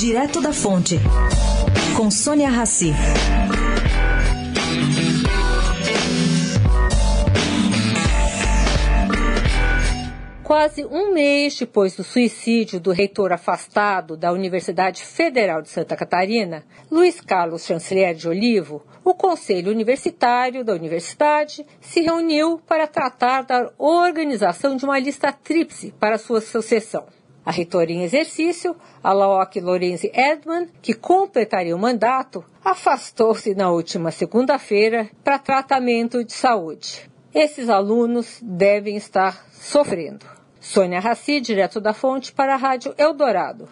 Direto da Fonte, com Sônia Rassi. Quase um mês depois do suicídio do reitor afastado da Universidade Federal de Santa Catarina, Luiz Carlos Chanceler de Olivo, o Conselho Universitário da Universidade se reuniu para tratar da organização de uma lista tríplice para sua sucessão. A reitora em exercício, a Laoc Lorenzi Edman, que completaria o mandato, afastou-se na última segunda-feira para tratamento de saúde. Esses alunos devem estar sofrendo. Sônia Raci, direto da fonte, para a Rádio Eldorado.